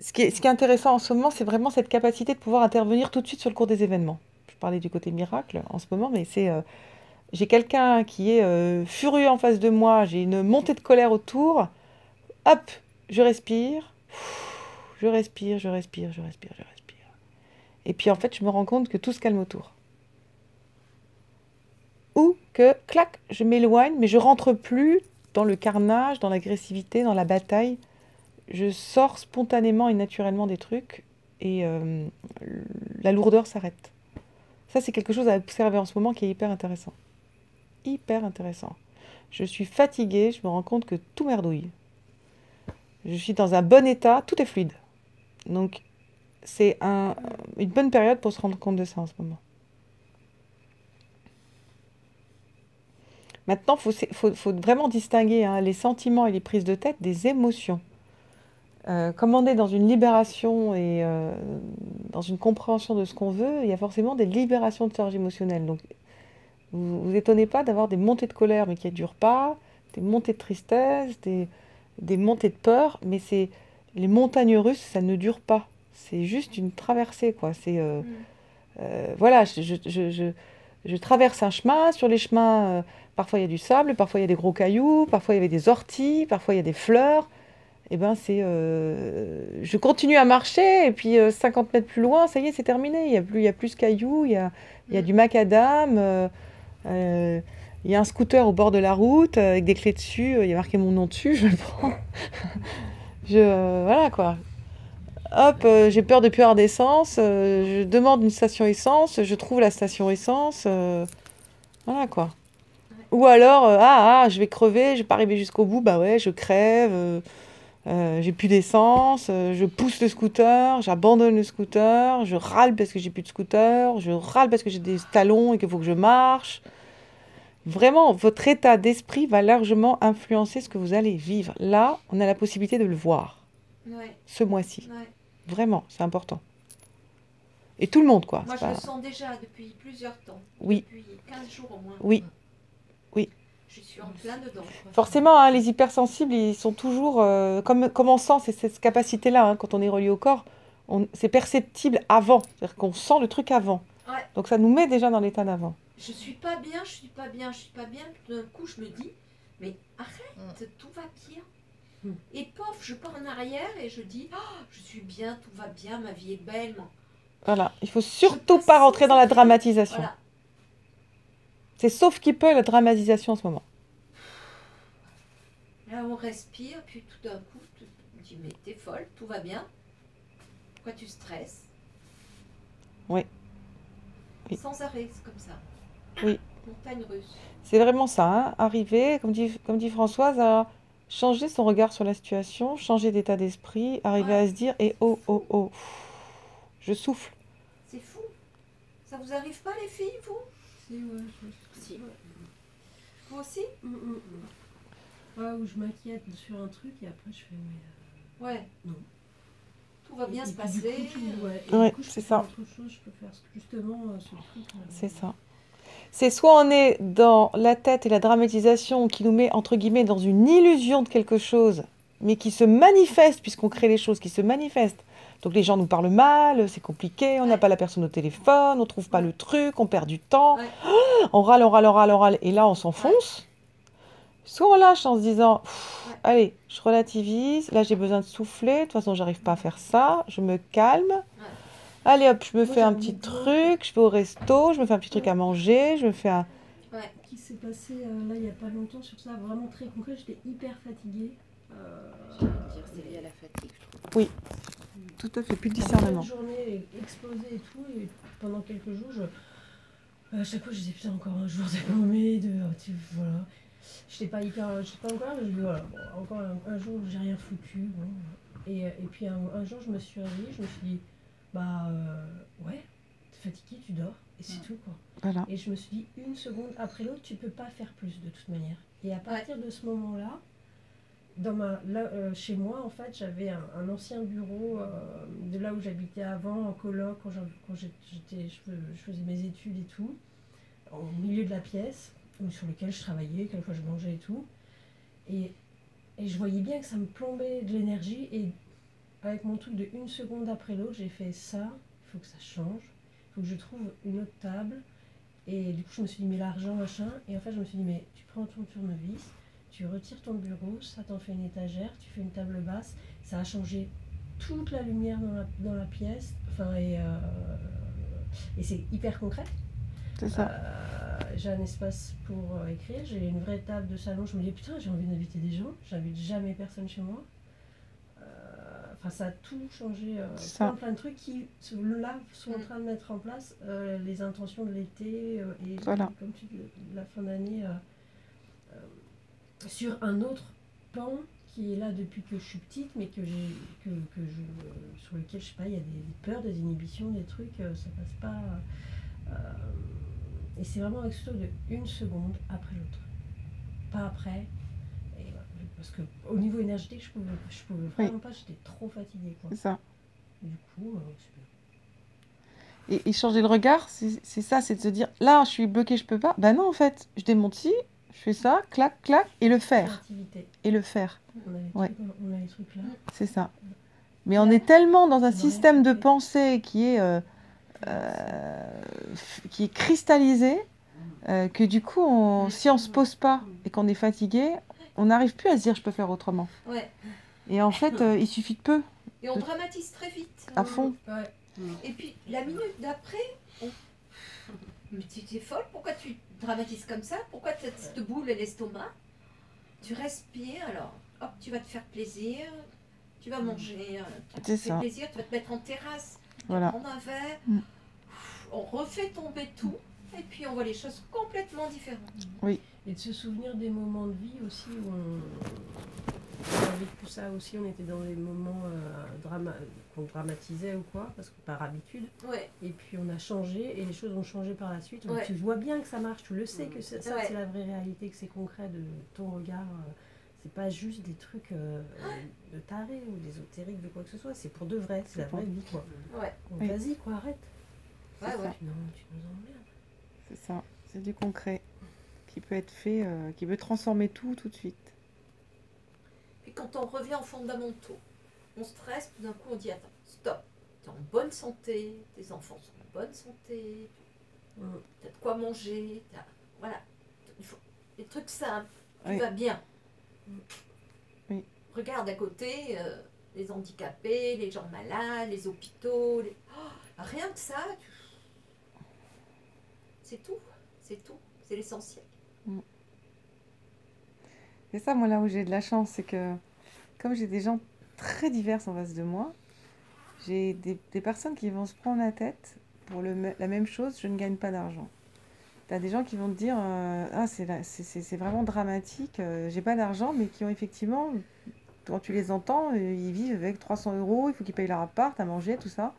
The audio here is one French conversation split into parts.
Ce qui est, intéressant en ce moment, c'est vraiment cette capacité de pouvoir intervenir tout de suite sur le cours des événements. Je parlais du côté miracle en ce moment, mais c'est... euh, j'ai quelqu'un qui est euh, furieux en face de moi, j'ai une montée de colère autour. Hop, je respire. Je respire, je respire, je respire, je respire. Et puis en fait, je me rends compte que tout se calme autour. Ou que, clac, je m'éloigne, mais je rentre plus dans le carnage, dans l'agressivité, dans la bataille. Je sors spontanément et naturellement des trucs et euh, la lourdeur s'arrête. Ça, c'est quelque chose à observer en ce moment qui est hyper intéressant. Hyper intéressant. Je suis fatiguée, je me rends compte que tout merdouille. Je suis dans un bon état, tout est fluide. Donc, c'est un- une bonne période pour se rendre compte de ça en ce moment. Maintenant, il faut vraiment distinguer hein, les sentiments et les prises de tête des émotions. Euh, comme on est dans une libération et euh, dans une compréhension de ce qu'on veut, il y a forcément des libérations de charges émotionnelles. Donc, vous vous étonnez pas d'avoir des montées de colère, mais qui ne durent pas, des montées de tristesse, des, des montées de peur, mais c'est les montagnes russes, ça ne dure pas. C'est juste une traversée, quoi. C'est euh, Mm. euh, voilà, je, je- je- je- je traverse un chemin. Sur les chemins, parfois il y a du sable, parfois il y a des gros cailloux, parfois il y avait des orties, parfois il y a des fleurs. Et ben c'est, euh, je continue à marcher et puis euh, 50 mètres plus loin, ça y est, c'est terminé. Il y a plus, il y a plus de cailloux, il y a, il y a Mm. du macadam. euh, euh, il y a un scooter au bord de la route avec des clés dessus. Il y a marqué mon nom dessus, je le prends. Je, voilà quoi. Hop, j'ai peur de avoir d'essence. je demande une station essence. Je trouve la station essence. voilà quoi. Ou alors, ah, ah, je vais crever, je vais pas arriver jusqu'au bout. Bah ouais, je crève. Euh, j'ai plus d'essence. euh, je pousse le scooter. J'abandonne le scooter. Je râle parce que j'ai plus de scooter. Je râle parce que j'ai des talons et qu'il faut que je marche. Vraiment, votre état d'esprit va largement influencer ce que vous allez vivre. Là, on a la possibilité de le voir Ouais, ce mois-ci. ouais. Vraiment, c'est important. Et tout le monde, quoi. Moi, je le sens déjà depuis plusieurs temps. Oui. Depuis 15 jours au moins. Oui. Je suis en plein dedans. Forcément, hein, les hypersensibles, ils sont toujours... euh, comme, comme on sent, c'est cette capacité-là, hein, quand on est relié au corps, on- c'est perceptible avant. C'est-à-dire qu'on sent le truc avant. Ouais. Donc ça nous met déjà dans l'état d'avant. Je suis pas bien, je suis pas bien, je suis pas bien. Tout d'un coup, je me dis, mais arrête, tout va bien. Mm. Et pof, je pars en arrière et je dis, Ah, je suis bien, tout va bien, ma vie est belle. Voilà. Il faut surtout pas rentrer dans la dramatisation. Voilà. C'est sauf qui peut la dramatisation en ce moment. Là, on respire, puis tout d'un coup, tu dis, mais t'es folle, tout va bien. Pourquoi tu stresses Oui. Oui. Sans arrêt, c'est comme ça. Oui. Montagne russe. C'est vraiment ça, hein. arriver, comme dit, comme dit Françoise, à changer son regard sur la situation, changer d'état d'esprit, arriver Ouais. à se dire, et oh, oh, oh, je souffle. C'est fou. Ça vous arrive pas, les filles, vous? Vous aussi? Mm, mm, mm. Ouais, où je m'inquiète sur un truc et après je fais mais. euh, Ouais. Non. Tout va bien et se passer. Coup, ouais, Ouais, c'est ça. autre chose, je peux faire justement euh, ce truc. là. C'est ça. C'est soit on est dans la tête et la dramatisation qui nous met, entre guillemets, dans une illusion de quelque chose, mais qui se manifeste, puisqu'on crée les choses qui se manifestent. Donc les gens nous parlent mal, c'est compliqué, on n'a pas la personne au téléphone, on trouve pas le truc, on perd du temps, Ouais. on râle, on râle, on râle, on râle, et là on s'enfonce. Soit on lâche en se disant, allez, je relativise, là j'ai besoin de souffler, de toute façon j'arrive pas à faire ça, je me calme. Allez hop, je me Moi, fais un petit truc, je vais au resto, je me fais un petit truc à manger, je me fais un... Ouais. Qui s'est passé euh, là il n'y a pas longtemps sur ça, vraiment très concret, j'étais hyper fatiguée. Euh, J'allais dire, c'est lié à la fatigue, je trouve. Tout à fait, plus de La discernement. journée explosée et tout, et pendant quelques jours, je, à chaque fois, je disais putain, encore un jour de paumé, de. oh, voilà. J'étais pas hyper. J'étais pas encore, mais je dis voilà, bon, encore un, un jour où j'ai rien foutu. Bon. Et, euh, et puis un, un jour, je me suis réveillée, je me suis dit, bah euh, ouais, t'es fatigué, tu dors, et c'est tout quoi. Voilà. Et je me suis dit, une seconde après l'autre, tu peux pas faire plus de toute manière. Et à partir de ce moment-là, dans ma, là, euh, chez moi, en fait, j'avais un, ancien bureau euh, de là où j'habitais avant, en coloc, quand, quand j'étais, je, fais- je faisais mes études et tout, au milieu de la pièce, sur lequel je travaillais, quelquefois je mangeais et tout. Et, et je voyais bien que ça me plombait de l'énergie. Et avec mon truc de une seconde après l'autre, j'ai fait ça, il faut que ça change, il faut que je trouve une autre table. Et du coup, je me suis dit, mais l'argent, machin. Et en fait, je me suis dit, mais tu prends ton tournevis, tu retires ton bureau, ça t'en fait une étagère, tu fais une table basse, ça a changé toute la lumière dans la, dans la pièce. Enfin, et, euh, et c'est hyper concret. C'est ça. Euh, j'ai un espace pour euh, écrire, j'ai une vraie table de salon. Je me dis, putain, j'ai envie d'inviter des gens, j'invite jamais personne chez moi. Euh, Enfin, ça a tout changé. euh, Ça. plein, plein de trucs qui, sont- là, sont en train de mettre en place euh, les intentions de l'été euh, et, Voilà. comme tu dis, la fin d'année euh, euh, sur un autre pan qui est là depuis que je suis petite, mais que j'ai, que, que je, sur lequel, je sais pas, il y a des, des peurs, des inhibitions, des trucs, euh, ça passe pas. euh, et c'est vraiment avec ce truc de une seconde après l'autre. Pas après. Et parce que au niveau énergétique, je pouvais, je pouvais vraiment pas, j'étais trop fatiguée. Quoi. C'est ça. Et du coup, euh. Et, et changer le regard, c'est ça, c'est de se dire, là, je suis bloqué, je peux pas. Bah non, en fait, je démonte je fais ça, clac, clac, et le faire. Et le faire. On a les Ouais. trucs, là. C'est ça. Mais on est tellement dans un système de pensée qui est, euh, euh, qui est cristallisé euh, que du coup, on- si on se pose pas et qu'on est fatigué, on n'arrive plus à se dire je peux faire autrement. Ouais. Et en fait, il suffit de peu, Et on dramatise très vite. à fond. Ouais. Et puis la minute d'après, on... mais tu es folle, pourquoi tu dramatises comme ça Pourquoi tu cette boule à l'estomac Tu respires, alors hop, tu vas te faire plaisir, tu vas manger, euh, tu te C'est fais ça. plaisir, tu vas te mettre en terrasse, Voilà. prendre un verre, Mm. on refait tomber tout, et puis on voit les choses complètement différentes. Et de se souvenir des moments de vie aussi où on, vécu ça aussi, on était dans des moments euh, drama- qu'on dramatisait ou quoi, parce que par habitude. Ouais, Et puis on a changé et les choses ont changé par la suite. Ouais. Tu vois bien que ça marche, tu le sais que c'est- ça Ouais. c'est la vraie réalité, que c'est concret de ton regard. euh, C'est pas juste des trucs euh, de taré ou d'ésotérique, de quoi que ce soit. C'est pour de vrai, c'est la vraie vie quoi. ouais, Oui. Vas-y quoi, arrête. ouais, ouais. Tu, nous, tu nous emmerdes. C'est ça. C'est du concret qui peut être fait, euh, qui peut transformer tout tout de suite. Puis quand on revient aux fondamentaux, on stresse, tout d'un coup on dit attends, stop, tu es en bonne santé, tes enfants sont en bonne santé, Mm. tu as de quoi manger, voilà, il faut, des trucs simples, tu Oui. vas bien. Oui. Regarde à côté euh, les handicapés, les gens malades, les hôpitaux, les- Oh, rien que ça, tu- c'est tout, c'est tout, c'est l'essentiel. C'est ça, moi, là où j'ai de la chance, c'est que comme j'ai des gens très divers en face de moi, j'ai des, des personnes qui vont se prendre la tête pour le, la même chose, je ne gagne pas d'argent. Tu as des gens qui vont te dire euh, Ah, c'est vraiment dramatique, euh, j'ai pas d'argent, mais qui ont effectivement, quand tu les entends, euh, ils vivent avec 300 euros, il faut qu'ils payent leur appart, à manger, tout ça.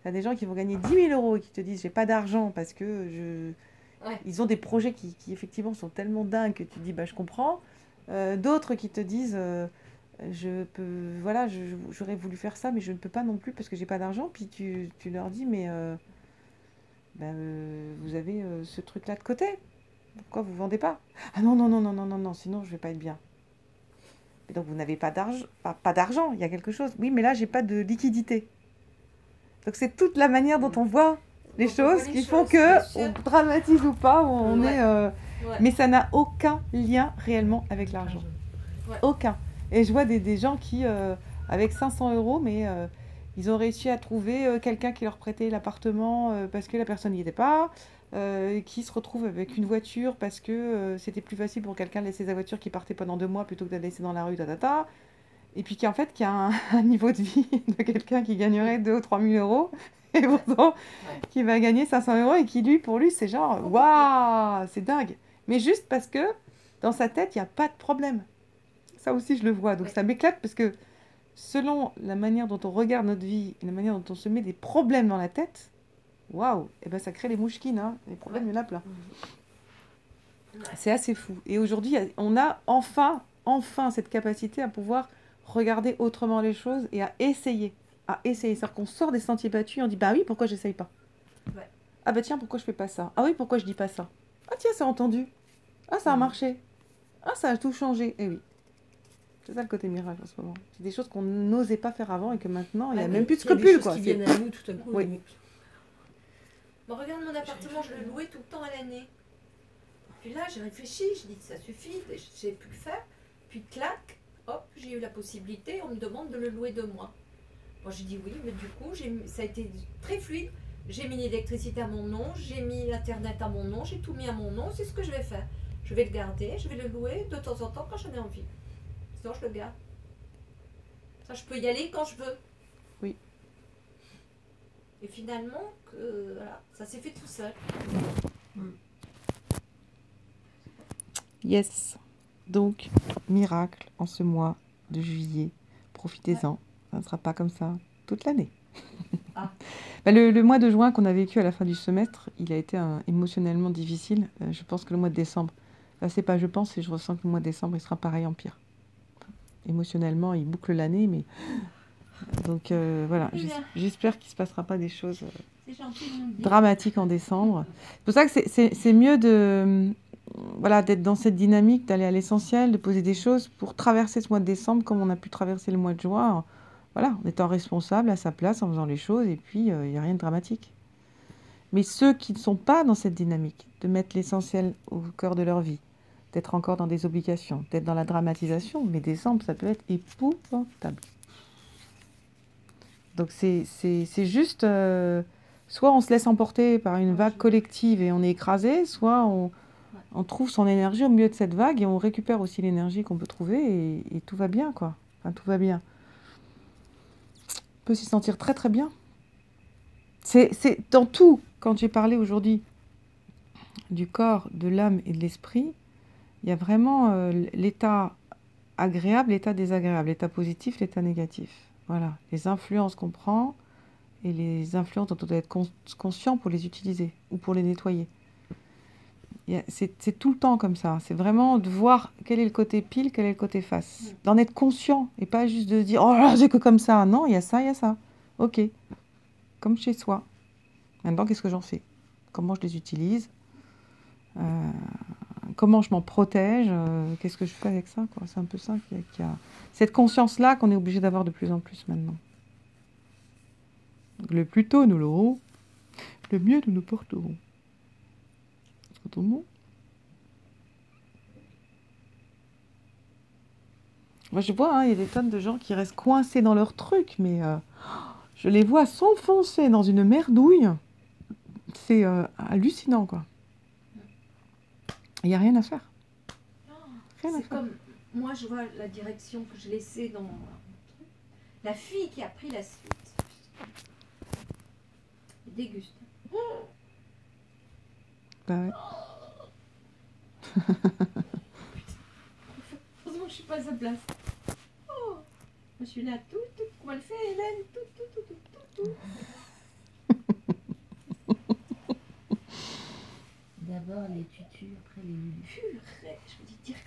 Tu as des gens qui vont gagner 10 000 euros et qui te disent J'ai pas d'argent parce que je. Ouais. Ils ont des projets qui, qui, effectivement sont tellement dingues que tu dis bah je comprends. Euh, D'autres qui te disent euh, je peux voilà j'aurais voulu faire ça mais je ne peux pas non plus parce que j'ai pas d'argent. Puis tu, tu leur dis mais euh, ben, vous avez ce truc là de côté. Pourquoi vous vendez pas? Ah non non non non non non non sinon je vais pas être bien. Et donc vous n'avez pas d'argent pas, pas d'argent il y a quelque chose. Oui mais là j'ai pas de liquidité. Donc c'est toute la manière dont on voit les on choses les qui font choses, que on dramatise ou pas, on Ouais. est. euh, Ouais. Mais ça n'a aucun lien réellement avec l'argent. Ouais. Aucun. Et je vois des, des gens qui, euh, avec 500 euros, mais euh, ils ont réussi à trouver euh, quelqu'un qui leur prêtait l'appartement parce que la personne n'y était pas, qui se retrouve avec une voiture parce que c'était plus facile pour quelqu'un de laisser sa voiture qui partait pendant deux mois plutôt que de la laisser dans la rue, tatata. Et puis qui en fait qui a un, un niveau de vie de quelqu'un qui gagnerait 2 ou 3 000 euros et pourtant qui va gagner 500 euros et qui lui pour lui c'est genre waouh c'est dingue mais juste parce que dans sa tête il n'y a pas de problème ça aussi je le vois donc Ouais. ça m'éclate parce que selon la manière dont on regarde notre vie et la manière dont on se met des problèmes dans la tête waouh et ben ça crée les mouchkines hein. les problèmes il y en a plein Ouais. c'est assez fou. Et aujourd'hui, on a enfin, enfin cette capacité à pouvoir regarder autrement les choses et à essayer. À essayer. C'est-à-dire qu'on sort des sentiers battus et on dit Bah oui, pourquoi j'essaye pas? Ouais. Ah bah tiens, pourquoi je fais pas ça? Ah oui, pourquoi je dis pas ça? Ah tiens, c'est entendu. Ah, ça a Mhm. marché. Ah, ça a tout changé. Eh oui. C'est ça le côté miracle en ce moment. C'est des choses qu'on n'osait pas faire avant et que maintenant, il n'y a même plus de scrupules. choses Quoi. qui viennent à nous tout à coup. Oui. mais- Bon, regarde mon appartement, je le louais tout le temps à l'année. Puis là, j'ai réfléchi, j'ai dit ça suffit, je sais plus le faire. Puis clac, hop, j'ai eu la possibilité, on me demande de le louer deux mois. Bon, j'ai dit oui, mais du coup, j'ai ça a été très fluide. J'ai mis l'électricité à mon nom, j'ai mis l'internet à mon nom, j'ai tout mis à mon nom, c'est ce que je vais faire. Je vais le garder, je vais le louer de temps en temps quand j'en ai envie. Sinon, je le garde. Ça, je peux y aller quand je veux. Oui. Et finalement, que, voilà, ça s'est fait tout seul. Yes. Donc, miracle en ce mois de juillet. Profitez-en. Ça ne sera pas comme ça toute l'année. Ah. Bah, le, le mois de juin qu'on a vécu à la fin du semestre, il a été un- émotionnellement difficile. Euh, je pense que le mois de décembre, là c'est pas je pense, et je ressens que le mois de décembre, il sera pareil en pire. Émotionnellement, il boucle l'année, mais... Donc euh, voilà, j'espère qu'il se passera pas des choses... euh, C'est gentil de nous le dire. dramatique en décembre. C'est pour ça que c'est- mieux de voilà d'être dans cette dynamique, d'aller à l'essentiel, de poser des choses pour traverser ce mois de décembre comme on a pu traverser le mois de juin. en- Voilà, en étant responsable à sa place, en faisant les choses, et puis euh, il n'y a rien de dramatique. Mais ceux qui ne sont pas dans cette dynamique, de mettre l'essentiel au cœur de leur vie, d'être encore dans des obligations, d'être dans la dramatisation, mais décembre, ça peut être épouvantable. Donc c'est juste... euh, soit on se laisse emporter par une vague collective et on est écrasé, soit on, trouve son énergie au milieu de cette vague et on récupère aussi l'énergie qu'on peut trouver et, et tout va bien, quoi. Enfin, tout va bien. On peut s'y sentir très très bien. C'est dans tout, quand j'ai parlé aujourd'hui du corps, de l'âme et de l'esprit, il y a vraiment euh, l'état agréable, l'état désagréable, l'état positif, l'état négatif. Voilà, les influences qu'on prend et les influences dont on doit être cons- conscient pour les utiliser ou pour les nettoyer. C'est tout le temps comme ça. C'est vraiment de voir quel est le côté pile, quel est le côté face. D'en être conscient et pas juste de dire oh là, c'est que comme ça. Non, il y a ça, il y a ça. Ok. Comme chez soi. Maintenant, qu'est-ce que j'en fais? Comment je les utilise? Euh, Comment je m'en protège Euh, Qu'est-ce que je fais avec ça C'est un peu ça qu'il y a-. Cette conscience-là qu'on est obligé d'avoir de plus en plus maintenant. Le plus tôt nous l'aurons, le mieux nous nous porterons. Moi, je vois, hein, il y a des tonnes de gens qui restent coincés dans leur truc, mais euh, je les vois s'enfoncer dans une merdouille. C'est euh, hallucinant, quoi. Il n'y a rien à faire. Rien à C'est faire. comme, moi je vois la direction que je laissais dans mon truc. La fille qui a pris la suite. Déguste. Bah ouais. Heureusement que je suis pas à sa place. Oh, je suis là, tout, tout. Comment elle fait, Hélène Tout, tout, tout, tout, tout, tout. Les tutus, après les lulus. Purée, je veux dire que